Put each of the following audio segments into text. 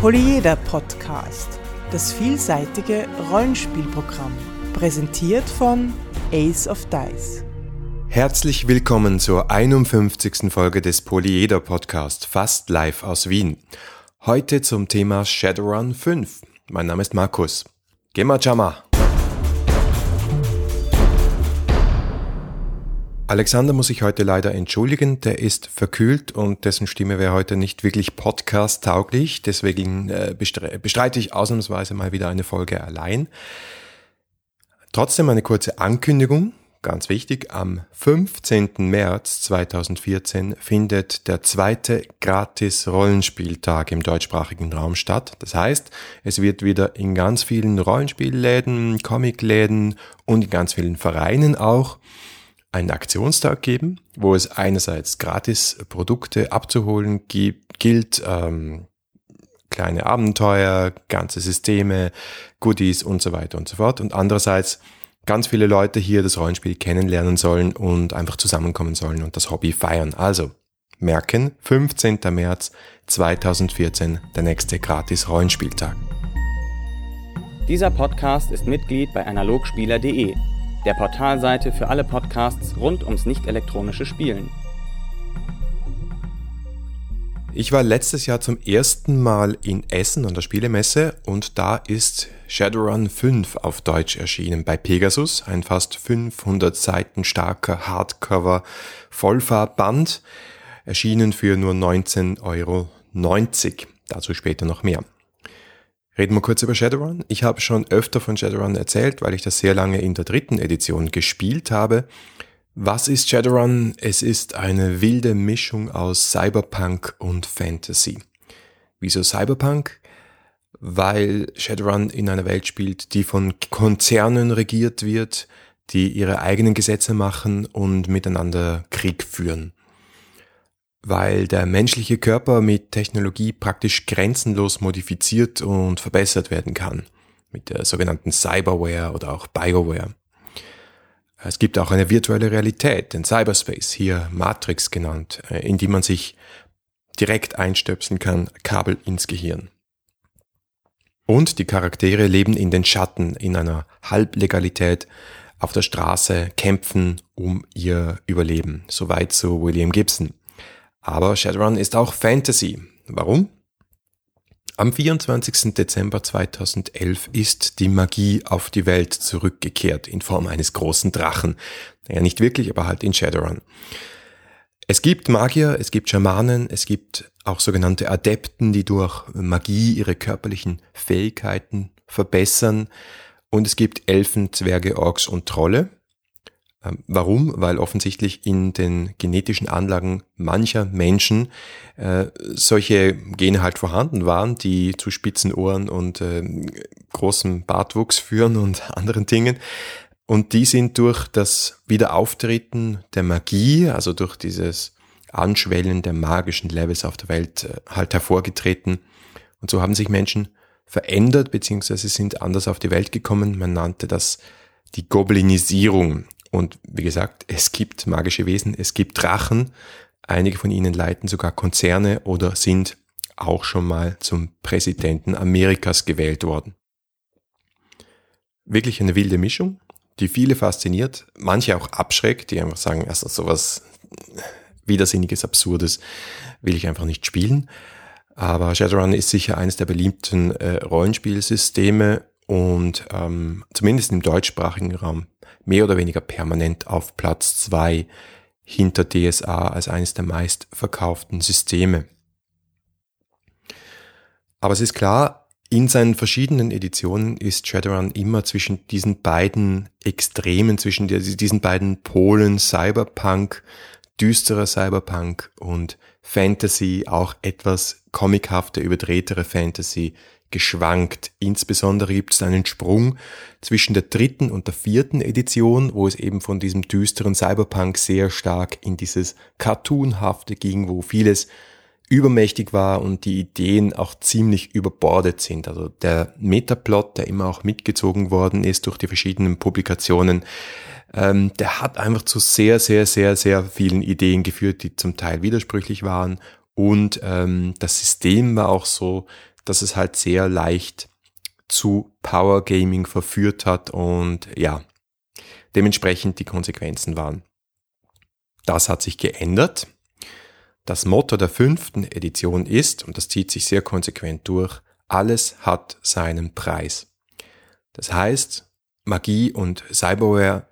Polyeder Podcast, das vielseitige Rollenspielprogramm, präsentiert von Ace of Dice. Herzlich willkommen zur 51. Folge des Polyeder Podcast, fast live aus Wien. Heute zum Thema Shadowrun 5. Mein Name ist Markus. Gemma Jama. Alexander muss sich heute leider entschuldigen, der ist verkühlt und dessen Stimme wäre heute nicht wirklich podcast-tauglich, deswegen äh, bestreite ich ausnahmsweise mal wieder eine Folge allein. Trotzdem eine kurze Ankündigung, ganz wichtig, am 15. März 2014 findet der zweite gratis Rollenspieltag im deutschsprachigen Raum statt. Das heißt, es wird wieder in ganz vielen Rollenspielläden, Comicläden und in ganz vielen Vereinen auch einen Aktionstag geben, wo es einerseits gratis Produkte abzuholen gilt, ähm, kleine Abenteuer, ganze Systeme, Goodies und so weiter und so fort. Und andererseits ganz viele Leute hier das Rollenspiel kennenlernen sollen und einfach zusammenkommen sollen und das Hobby feiern. Also merken, 15. März 2014, der nächste gratis Rollenspieltag. Dieser Podcast ist Mitglied bei analogspieler.de der Portalseite für alle Podcasts rund ums nicht-elektronische Spielen. Ich war letztes Jahr zum ersten Mal in Essen an der Spielemesse und da ist Shadowrun 5 auf Deutsch erschienen bei Pegasus, ein fast 500 Seiten starker Hardcover Vollfarbband, erschienen für nur 19,90 Euro. Dazu später noch mehr. Reden wir kurz über Shadowrun. Ich habe schon öfter von Shadowrun erzählt, weil ich das sehr lange in der dritten Edition gespielt habe. Was ist Shadowrun? Es ist eine wilde Mischung aus Cyberpunk und Fantasy. Wieso Cyberpunk? Weil Shadowrun in einer Welt spielt, die von Konzernen regiert wird, die ihre eigenen Gesetze machen und miteinander Krieg führen weil der menschliche Körper mit Technologie praktisch grenzenlos modifiziert und verbessert werden kann, mit der sogenannten Cyberware oder auch Bioware. Es gibt auch eine virtuelle Realität, den Cyberspace, hier Matrix genannt, äh, in die man sich direkt einstöpseln kann, Kabel ins Gehirn. Und die Charaktere leben in den Schatten, in einer Halblegalität, auf der Straße, kämpfen um ihr Überleben. Soweit zu William Gibson. Aber Shadowrun ist auch Fantasy. Warum? Am 24. Dezember 2011 ist die Magie auf die Welt zurückgekehrt in Form eines großen Drachen. Naja, nicht wirklich, aber halt in Shadowrun. Es gibt Magier, es gibt Schamanen, es gibt auch sogenannte Adepten, die durch Magie ihre körperlichen Fähigkeiten verbessern. Und es gibt Elfen, Zwerge, Orks und Trolle. Ähm, warum? Weil offensichtlich in den genetischen Anlagen mancher Menschen äh, solche Gene halt vorhanden waren, die zu spitzen Ohren und äh, großem Bartwuchs führen und anderen Dingen. Und die sind durch das Wiederauftreten der Magie, also durch dieses Anschwellen der magischen Levels auf der Welt äh, halt hervorgetreten. Und so haben sich Menschen verändert, beziehungsweise sind anders auf die Welt gekommen. Man nannte das die Goblinisierung. Und wie gesagt, es gibt magische Wesen, es gibt Drachen. Einige von ihnen leiten sogar Konzerne oder sind auch schon mal zum Präsidenten Amerikas gewählt worden. Wirklich eine wilde Mischung, die viele fasziniert, manche auch abschreckt, die einfach sagen, also sowas Widersinniges, Absurdes will ich einfach nicht spielen. Aber Shadowrun ist sicher eines der beliebten äh, Rollenspielsysteme und ähm, zumindest im deutschsprachigen Raum mehr oder weniger permanent auf Platz zwei hinter DSA als eines der meistverkauften Systeme. Aber es ist klar, in seinen verschiedenen Editionen ist Shadowrun immer zwischen diesen beiden Extremen, zwischen diesen beiden Polen Cyberpunk, düsterer Cyberpunk und Fantasy, auch etwas comichafte, überdrehtere Fantasy geschwankt. Insbesondere gibt es einen Sprung zwischen der dritten und der vierten Edition, wo es eben von diesem düsteren Cyberpunk sehr stark in dieses Cartoonhafte ging, wo vieles übermächtig war und die Ideen auch ziemlich überbordet sind. Also der Metaplot, der immer auch mitgezogen worden ist durch die verschiedenen Publikationen, ähm, der hat einfach zu sehr, sehr, sehr, sehr vielen Ideen geführt, die zum Teil widersprüchlich waren. Und ähm, das System war auch so, dass es halt sehr leicht zu Power Gaming verführt hat und ja, dementsprechend die Konsequenzen waren. Das hat sich geändert. Das Motto der fünften Edition ist, und das zieht sich sehr konsequent durch, alles hat seinen Preis. Das heißt, Magie und Cyberware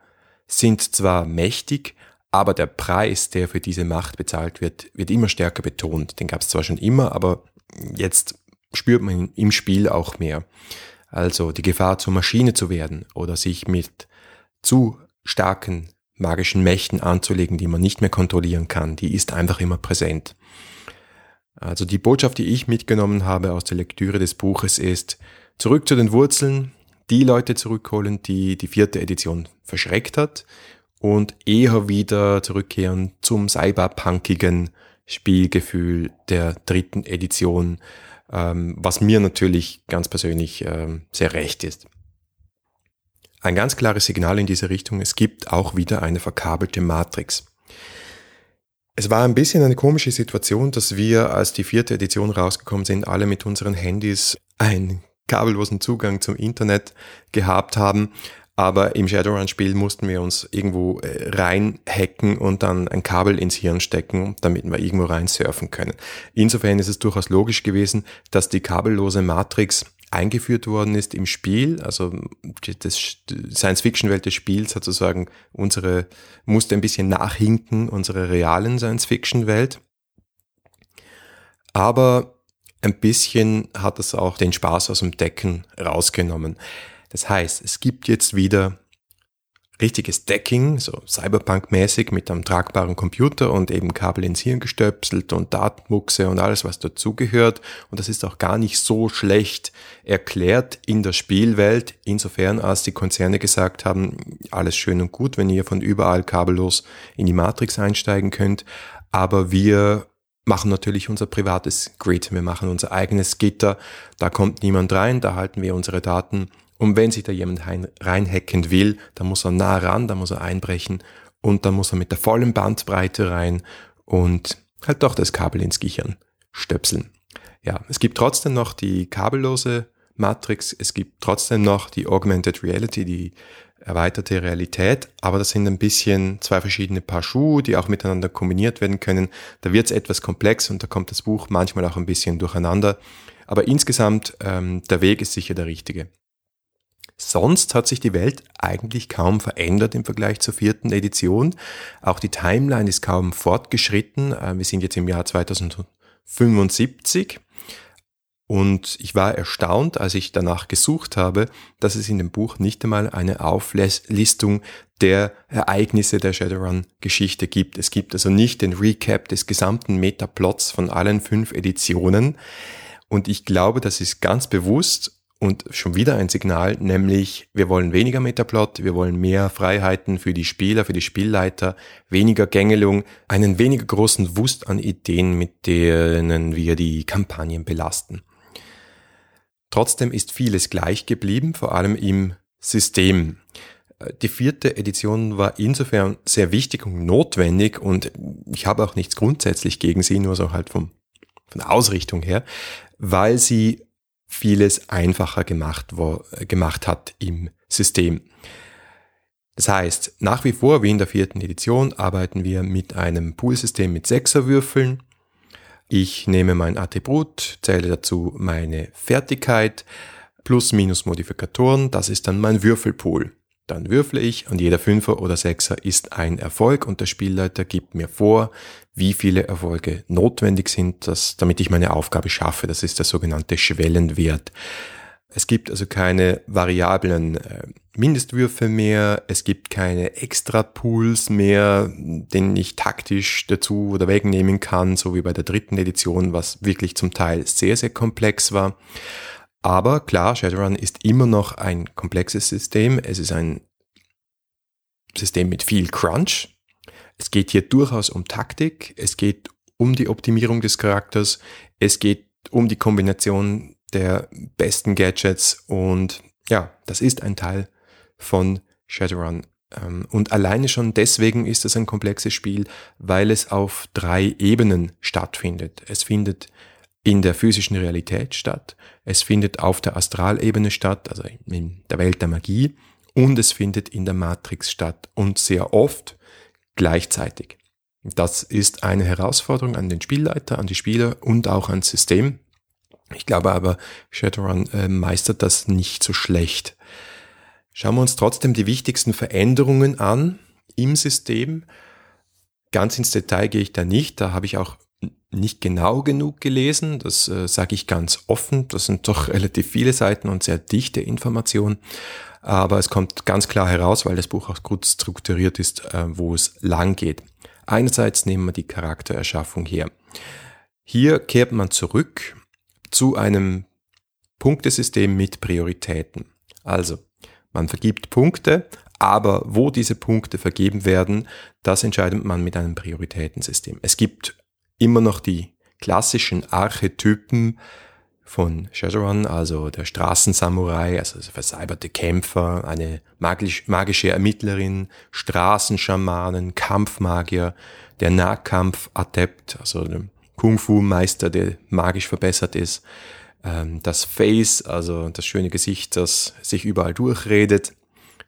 sind zwar mächtig, aber der Preis, der für diese Macht bezahlt wird, wird immer stärker betont. Den gab es zwar schon immer, aber jetzt spürt man im Spiel auch mehr. Also die Gefahr zur Maschine zu werden oder sich mit zu starken magischen Mächten anzulegen, die man nicht mehr kontrollieren kann, die ist einfach immer präsent. Also die Botschaft, die ich mitgenommen habe aus der Lektüre des Buches ist, zurück zu den Wurzeln, die Leute zurückholen, die die vierte Edition verschreckt hat und eher wieder zurückkehren zum cyberpunkigen Spielgefühl der dritten Edition, was mir natürlich ganz persönlich ähm, sehr recht ist. Ein ganz klares Signal in diese Richtung, es gibt auch wieder eine verkabelte Matrix. Es war ein bisschen eine komische Situation, dass wir, als die vierte Edition rausgekommen sind, alle mit unseren Handys einen kabellosen Zugang zum Internet gehabt haben. Aber im Shadowrun-Spiel mussten wir uns irgendwo äh, reinhacken und dann ein Kabel ins Hirn stecken, damit wir irgendwo rein surfen können. Insofern ist es durchaus logisch gewesen, dass die kabellose Matrix eingeführt worden ist im Spiel, also das Science-Fiction-Welt des Spiels sozusagen unsere, musste ein bisschen nachhinken, unsere realen Science-Fiction-Welt. Aber ein bisschen hat es auch den Spaß aus dem Decken rausgenommen. Das heißt, es gibt jetzt wieder richtiges Decking, so Cyberpunk-mäßig mit einem tragbaren Computer und eben Kabel ins Hirn gestöpselt und Datenmuchse und alles, was dazugehört. Und das ist auch gar nicht so schlecht erklärt in der Spielwelt, insofern als die Konzerne gesagt haben, alles schön und gut, wenn ihr von überall kabellos in die Matrix einsteigen könnt, aber wir machen natürlich unser privates Grid, wir machen unser eigenes Gitter, da kommt niemand rein, da halten wir unsere Daten und wenn sich da jemand reinhacken will, dann muss er nah ran, dann muss er einbrechen und dann muss er mit der vollen Bandbreite rein und halt doch das Kabel ins Gehirn stöpseln. Ja, es gibt trotzdem noch die kabellose Matrix, es gibt trotzdem noch die Augmented Reality, die erweiterte Realität, aber das sind ein bisschen zwei verschiedene Paar Schuhe, die auch miteinander kombiniert werden können. Da wird es etwas komplex und da kommt das Buch manchmal auch ein bisschen durcheinander. Aber insgesamt, ähm, der Weg ist sicher der richtige. Sonst hat sich die Welt eigentlich kaum verändert im Vergleich zur vierten Edition. Auch die Timeline ist kaum fortgeschritten. Äh, wir sind jetzt im Jahr 2075. Und ich war erstaunt, als ich danach gesucht habe, dass es in dem Buch nicht einmal eine Auflistung der Ereignisse der Shadowrun-Geschichte gibt. Es gibt also nicht den Recap des gesamten Metaplots von allen fünf Editionen. Und ich glaube, das ist ganz bewusst und schon wieder ein Signal, nämlich wir wollen weniger Metaplot, wir wollen mehr Freiheiten für die Spieler, für die Spielleiter, weniger Gängelung, einen weniger großen Wust an Ideen, mit denen wir die Kampagnen belasten. Trotzdem ist vieles gleich geblieben, vor allem im System. Die vierte Edition war insofern sehr wichtig und notwendig und ich habe auch nichts grundsätzlich gegen sie, nur so halt vom, von der Ausrichtung her, weil sie vieles einfacher gemacht, wo, gemacht hat im System. Das heißt, nach wie vor, wie in der vierten Edition, arbeiten wir mit einem Poolsystem mit Sechserwürfeln. Ich nehme mein Attribut, zähle dazu meine Fertigkeit plus minus Modifikatoren. Das ist dann mein Würfelpool. Dann würfle ich und jeder Fünfer oder Sechser ist ein Erfolg und der Spielleiter gibt mir vor, wie viele Erfolge notwendig sind, dass, damit ich meine Aufgabe schaffe. Das ist der sogenannte Schwellenwert. Es gibt also keine variablen äh, Mindestwürfe mehr, es gibt keine Extra-Pools mehr, den ich taktisch dazu oder wegnehmen kann, so wie bei der dritten Edition, was wirklich zum Teil sehr, sehr komplex war. Aber klar, Shadowrun ist immer noch ein komplexes System. Es ist ein System mit viel Crunch. Es geht hier durchaus um Taktik. Es geht um die Optimierung des Charakters. Es geht um die Kombination der besten Gadgets. Und ja, das ist ein Teil von Shadowrun. Ähm, und alleine schon deswegen ist es ein komplexes Spiel, weil es auf drei Ebenen stattfindet. Es findet in der physischen Realität statt, es findet auf der Astralebene statt, also in der Welt der Magie, und es findet in der Matrix statt und sehr oft gleichzeitig. Das ist eine Herausforderung an den Spielleiter, an die Spieler und auch ans System. Ich glaube aber, Shadowrun äh, meistert das nicht so schlecht. Schauen wir uns trotzdem die wichtigsten Veränderungen an im System. Ganz ins Detail gehe ich da nicht, da habe ich auch nicht genau genug gelesen, das äh, sage ich ganz offen, das sind doch relativ viele Seiten und sehr dichte Informationen, aber es kommt ganz klar heraus, weil das Buch auch gut strukturiert ist, äh, wo es lang geht. Einerseits nehmen wir die Charaktererschaffung her. Hier kehrt man zurück zu einem Punktesystem mit Prioritäten. Also, man vergibt Punkte, aber wo diese Punkte vergeben werden, das entscheidet man mit einem Prioritätensystem. Es gibt immer noch die klassischen Archetypen von Shadowrun, also der Straßensamurai, also versalberte Kämpfer, eine magisch, magische Ermittlerin, Straßenschamanen, Kampfmagier, der Nahkampfadept, also der Kung-Fu-Meister, der magisch verbessert ist, ähm, das Face, also das schöne Gesicht, das sich überall durchredet,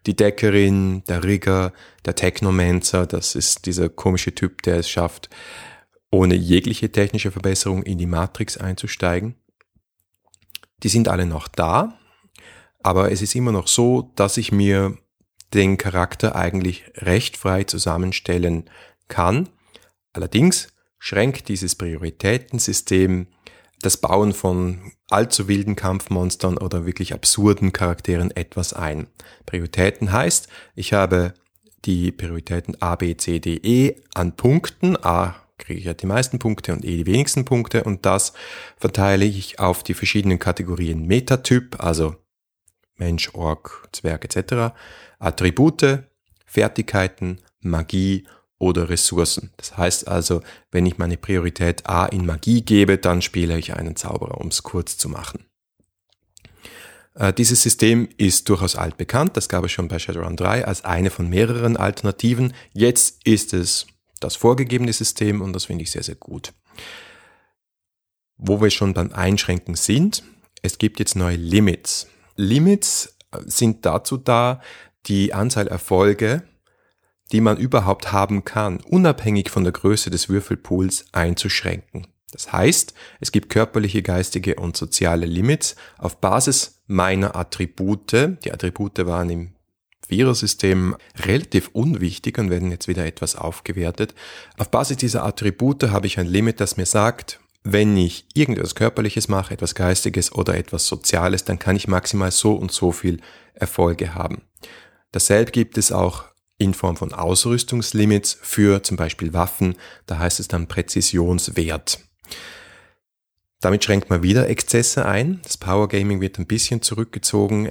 die Deckerin, der Rigger, der Technomancer, das ist dieser komische Typ, der es schafft, ohne jegliche technische Verbesserung in die Matrix einzusteigen. Die sind alle noch da, aber es ist immer noch so, dass ich mir den Charakter eigentlich recht frei zusammenstellen kann. Allerdings schränkt dieses Prioritätensystem das Bauen von allzu wilden Kampfmonstern oder wirklich absurden Charakteren etwas ein. Prioritäten heißt, ich habe die Prioritäten A, B, C, D, E an Punkten. A kriege ich ja die meisten Punkte und E die wenigsten Punkte und das verteile ich auf die verschiedenen Kategorien Metatyp, also Mensch, Ork, Zwerg etc., Attribute, Fertigkeiten, Magie oder Ressourcen. Das heißt also, wenn ich meine Priorität A in Magie gebe, dann spiele ich einen Zauberer, um es kurz zu machen. Äh, dieses System ist durchaus altbekannt, das gab es schon bei Shadowrun 3 als eine von mehreren Alternativen. Jetzt ist es das vorgegebene System und das finde ich sehr, sehr gut. Wo wir schon beim Einschränken sind, es gibt jetzt neue Limits. Limits äh, sind dazu da, die Anzahl Erfolge, die man überhaupt haben kann, unabhängig von der Größe des Würfelpools einzuschränken. Das heißt, es gibt körperliche, geistige und soziale Limits auf Basis meiner Attribute. Die Attribute waren im Vierersystem relativ unwichtig und werden jetzt wieder etwas aufgewertet. Auf Basis dieser Attribute habe ich ein Limit, das mir sagt, wenn ich irgendetwas Körperliches mache, etwas Geistiges oder etwas Soziales, dann kann ich maximal so und so viel Erfolge haben. Dasselbe gibt es auch in Form von Ausrüstungslimits für zum Beispiel Waffen. Da heißt es dann Präzisionswert. Damit schränkt man wieder Exzesse ein. Das Power Gaming wird ein bisschen zurückgezogen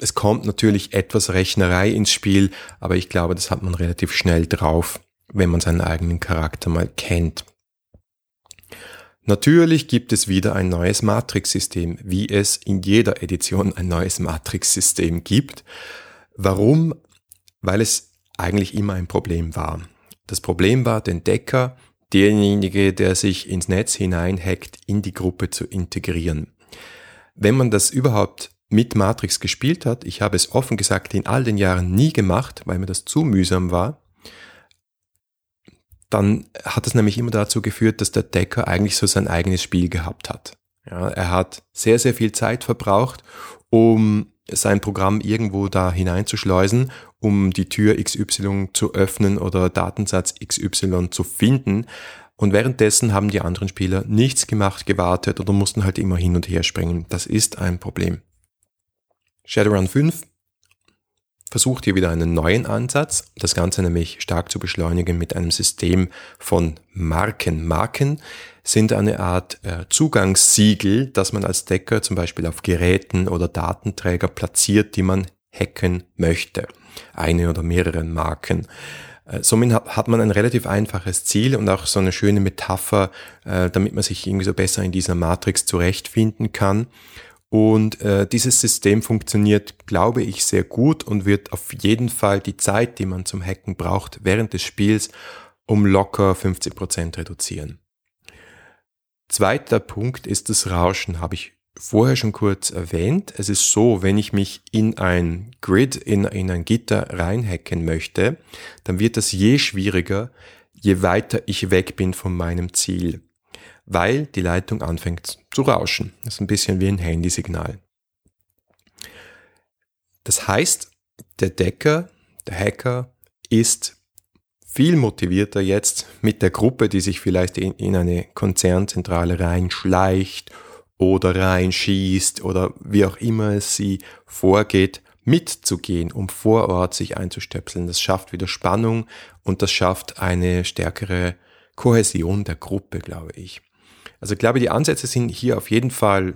es kommt natürlich etwas Rechnerei ins Spiel, aber ich glaube, das hat man relativ schnell drauf, wenn man seinen eigenen Charakter mal kennt. Natürlich gibt es wieder ein neues Matrix-System, wie es in jeder Edition ein neues Matrix-System gibt. Warum? Weil es eigentlich immer ein Problem war. Das Problem war, den Decker, derjenige, der sich ins Netz hineinhackt, in die Gruppe zu integrieren. Wenn man das überhaupt mit Matrix gespielt hat. Ich habe es offen gesagt in all den Jahren nie gemacht, weil mir das zu mühsam war. Dann hat es nämlich immer dazu geführt, dass der Decker eigentlich so sein eigenes Spiel gehabt hat. Ja, er hat sehr, sehr viel Zeit verbraucht, um sein Programm irgendwo da hineinzuschleusen, um die Tür XY zu öffnen oder Datensatz XY zu finden. Und währenddessen haben die anderen Spieler nichts gemacht, gewartet oder mussten halt immer hin und her springen. Das ist ein Problem. Shadowrun 5 versucht hier wieder einen neuen Ansatz, das Ganze nämlich stark zu beschleunigen mit einem System von Marken. Marken sind eine Art äh, Zugangssiegel, das man als Decker zum Beispiel auf Geräten oder Datenträger platziert, die man hacken möchte. Eine oder mehrere Marken. Äh, somit hat man ein relativ einfaches Ziel und auch so eine schöne Metapher, äh, damit man sich irgendwie so besser in dieser Matrix zurechtfinden kann. Und äh, dieses System funktioniert, glaube ich, sehr gut und wird auf jeden Fall die Zeit, die man zum Hacken braucht, während des Spiels um locker 50 Prozent reduzieren. Zweiter Punkt ist das Rauschen, habe ich vorher schon kurz erwähnt. Es ist so, wenn ich mich in ein Grid, in, in ein Gitter reinhacken möchte, dann wird das je schwieriger, je weiter ich weg bin von meinem Ziel, weil die Leitung anfängt zu rauschen. Das ist ein bisschen wie ein Handysignal. Das heißt, der Decker, der Hacker ist viel motivierter jetzt mit der Gruppe, die sich vielleicht in, in eine Konzernzentrale reinschleicht oder reinschießt oder wie auch immer es sie vorgeht, mitzugehen, um vor Ort sich einzustöpseln. Das schafft wieder Spannung und das schafft eine stärkere Kohäsion der Gruppe, glaube ich. Also ich glaube, die Ansätze sind hier auf jeden Fall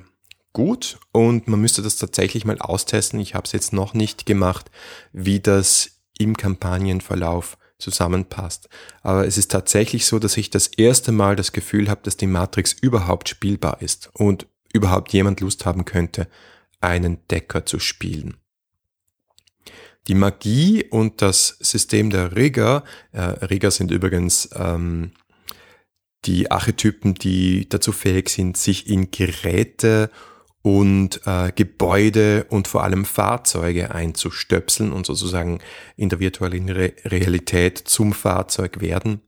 gut und man müsste das tatsächlich mal austesten. Ich habe es jetzt noch nicht gemacht, wie das im Kampagnenverlauf zusammenpasst. Aber es ist tatsächlich so, dass ich das erste Mal das Gefühl habe, dass die Matrix überhaupt spielbar ist und überhaupt jemand Lust haben könnte, einen Decker zu spielen. Die Magie und das System der Rigger, äh, Rigger sind übrigens ähm, die Archetypen, die dazu fähig sind, sich in Geräte und äh, Gebäude und vor allem Fahrzeuge einzustöpseln und sozusagen in der virtuellen Re Realität zum Fahrzeug werden.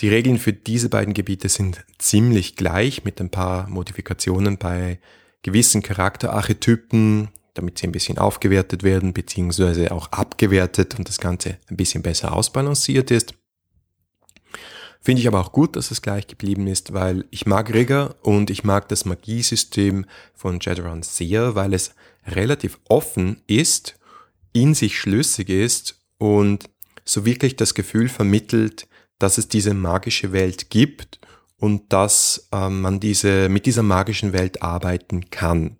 Die Regeln für diese beiden Gebiete sind ziemlich gleich mit ein paar Modifikationen bei gewissen Charakterarchetypen, damit sie ein bisschen aufgewertet werden, beziehungsweise auch abgewertet und das Ganze ein bisschen besser ausbalanciert ist. Finde ich aber auch gut, dass es gleich geblieben ist, weil ich mag Rigger und ich mag das Magiesystem von Shadowrun sehr, weil es relativ offen ist, in sich schlüssig ist und so wirklich das Gefühl vermittelt, dass es diese magische Welt gibt und dass äh, man diese, mit dieser magischen Welt arbeiten kann.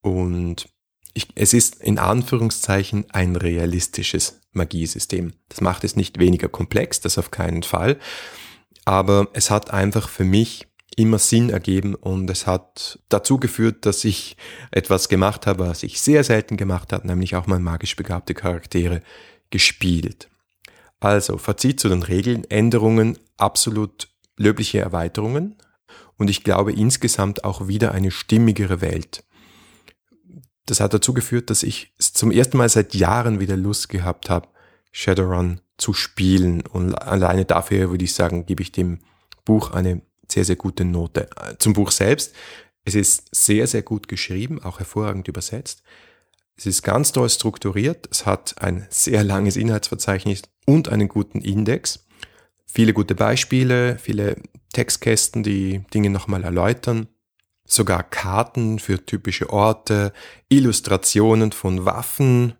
Und ich, es ist in Anführungszeichen ein realistisches Magiesystem. Das macht es nicht weniger komplex, das auf keinen Fall. Aber es hat einfach für mich immer Sinn ergeben und es hat dazu geführt, dass ich etwas gemacht habe, was ich sehr selten gemacht habe, nämlich auch mal magisch begabte Charaktere gespielt. Also, Fazit zu den Regeln, Änderungen, absolut löbliche Erweiterungen und ich glaube insgesamt auch wieder eine stimmigere Welt das hat dazu geführt, dass ich zum ersten Mal seit Jahren wieder Lust gehabt habe, Shadowrun zu spielen. Und alleine dafür würde ich sagen, gebe ich dem Buch eine sehr, sehr gute Note. Zum Buch selbst. Es ist sehr, sehr gut geschrieben, auch hervorragend übersetzt. Es ist ganz toll strukturiert. Es hat ein sehr langes Inhaltsverzeichnis und einen guten Index. Viele gute Beispiele, viele Textkästen, die Dinge nochmal erläutern sogar Karten für typische Orte, Illustrationen von Waffen,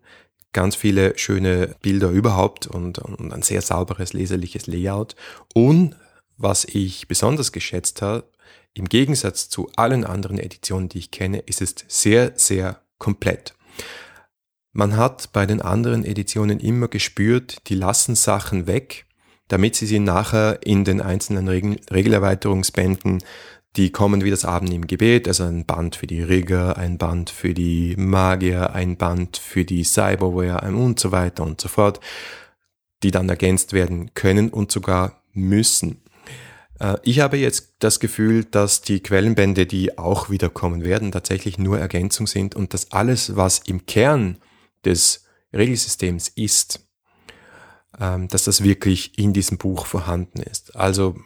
ganz viele schöne Bilder überhaupt und, und ein sehr sauberes leserliches Layout. Und was ich besonders geschätzt habe, im Gegensatz zu allen anderen Editionen, die ich kenne, ist es sehr, sehr komplett. Man hat bei den anderen Editionen immer gespürt, die lassen Sachen weg, damit sie sie nachher in den einzelnen Regel Regelerweiterungsbänden die kommen wie das Abend im Gebet, also ein Band für die Rigger, ein Band für die Magier, ein Band für die Cyberware und so weiter und so fort, die dann ergänzt werden können und sogar müssen. Äh, ich habe jetzt das Gefühl, dass die Quellenbände, die auch wiederkommen werden, tatsächlich nur Ergänzung sind und dass alles, was im Kern des Regelsystems ist, ähm, dass das wirklich in diesem Buch vorhanden ist. Also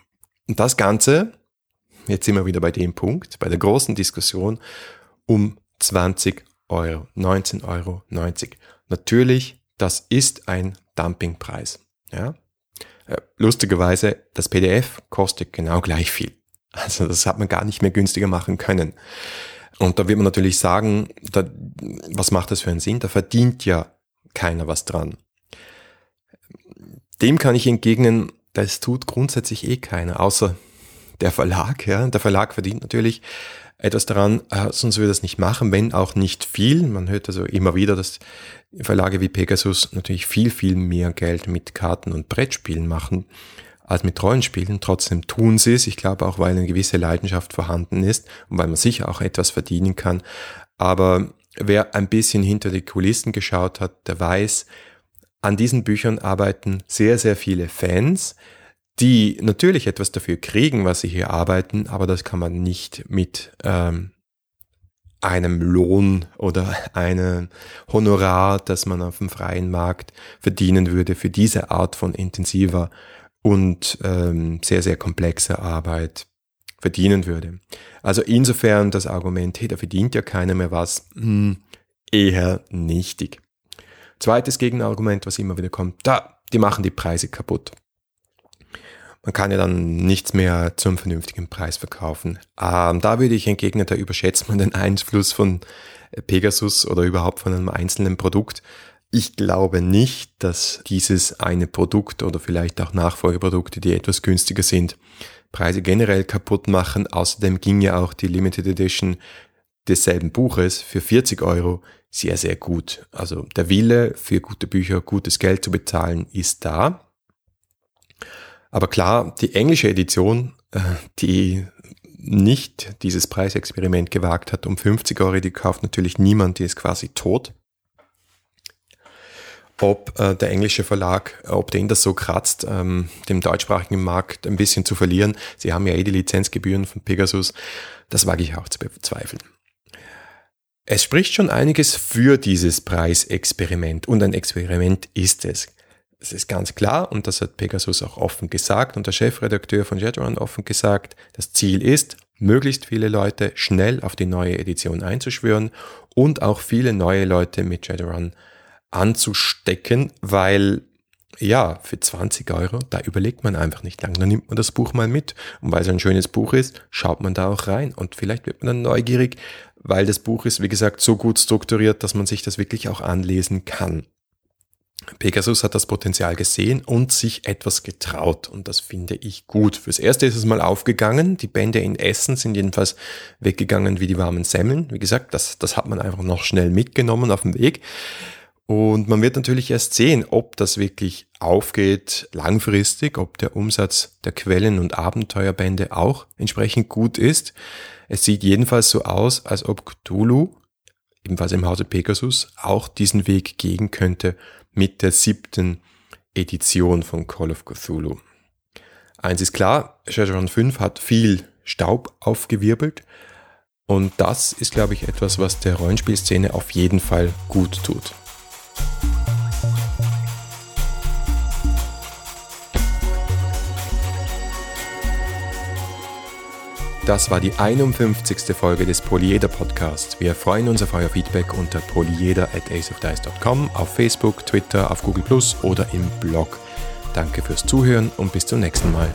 das Ganze jetzt sind wir wieder bei dem Punkt, bei der großen Diskussion um 20 Euro, 19,90 Euro. Natürlich, das ist ein Dumpingpreis. Ja? Äh, lustigerweise, das PDF kostet genau gleich viel. Also das hat man gar nicht mehr günstiger machen können. Und da wird man natürlich sagen, da, was macht das für einen Sinn? Da verdient ja keiner was dran. Dem kann ich entgegnen, das tut grundsätzlich eh keiner, außer der Verlag, ja, der Verlag verdient natürlich etwas daran, äh, sonst würde das nicht machen, wenn auch nicht viel. Man hört also immer wieder, dass Verlage wie Pegasus natürlich viel, viel mehr Geld mit Karten und Brettspielen machen als mit Rollenspielen. Trotzdem tun sie es. Ich glaube auch, weil eine gewisse Leidenschaft vorhanden ist und weil man sicher auch etwas verdienen kann. Aber wer ein bisschen hinter die Kulissen geschaut hat, der weiß, an diesen Büchern arbeiten sehr, sehr viele Fans, die natürlich etwas dafür kriegen, was sie hier arbeiten, aber das kann man nicht mit ähm, einem Lohn oder einem Honorar, das man auf dem freien Markt verdienen würde für diese Art von intensiver und ähm, sehr, sehr komplexer Arbeit verdienen würde. Also insofern das Argument, hey, da verdient ja keiner mehr was, mh, hm, eher nichtig. Zweites Gegenargument, was immer wieder kommt, da, die machen die Preise kaputt. Man kann ja dann nichts mehr zum vernünftigen Preis verkaufen. Ähm, da würde ich entgegnen, da überschätzt man den Einfluss von Pegasus oder überhaupt von einem einzelnen Produkt. Ich glaube nicht, dass dieses eine Produkt oder vielleicht auch Nachfolgeprodukte, die etwas günstiger sind, Preise generell kaputt machen. Außerdem ging ja auch die Limited Edition desselben Buches für 40 Euro sehr, sehr gut. Also der Wille für gute Bücher, gutes Geld zu bezahlen ist da. Aber klar, die englische Edition, äh, die nicht dieses Preisexperiment gewagt hat, um 50 Euro, die kauft natürlich niemand, die ist quasi tot. Ob äh, der englische Verlag, ob den das so kratzt, ähm, dem deutschsprachigen Markt ein bisschen zu verlieren. Sie haben ja eh die Lizenzgebühren von Pegasus. Das wage ich auch zu bezweifeln. Es spricht schon einiges für dieses Preisexperiment und ein Experiment ist es. Es ist ganz klar, und das hat Pegasus auch offen gesagt und der Chefredakteur von Shadowrun offen gesagt, das Ziel ist, möglichst viele Leute schnell auf die neue Edition einzuschwören und auch viele neue Leute mit Shadowrun anzustecken, weil ja, für 20 Euro, da überlegt man einfach nicht lang. Dann nimmt man das Buch mal mit. Und weil es ein schönes Buch ist, schaut man da auch rein. Und vielleicht wird man dann neugierig, weil das Buch ist, wie gesagt, so gut strukturiert, dass man sich das wirklich auch anlesen kann. Pegasus hat das Potenzial gesehen und sich etwas getraut und das finde ich gut. Fürs Erste ist es mal aufgegangen. Die Bände in Essen sind jedenfalls weggegangen wie die warmen Semmeln. Wie gesagt, das, das hat man einfach noch schnell mitgenommen auf dem Weg. Und man wird natürlich erst sehen, ob das wirklich aufgeht langfristig, ob der Umsatz der Quellen- und Abenteuerbände auch entsprechend gut ist. Es sieht jedenfalls so aus, als ob Cthulhu, ebenfalls im Hause Pegasus, auch diesen Weg gehen könnte mit der siebten Edition von Call of Cthulhu. Eins ist klar, Shadowrun 5 hat viel Staub aufgewirbelt und das ist, glaube ich, etwas, was der Rollenspielszene auf jeden Fall gut tut. Das war die 51. Folge des Polyeder Podcasts. Wir freuen uns auf euer Feedback unter polyeder at aceofdice.com, auf Facebook, Twitter, auf Google Plus oder im Blog. Danke fürs Zuhören und bis zum nächsten Mal.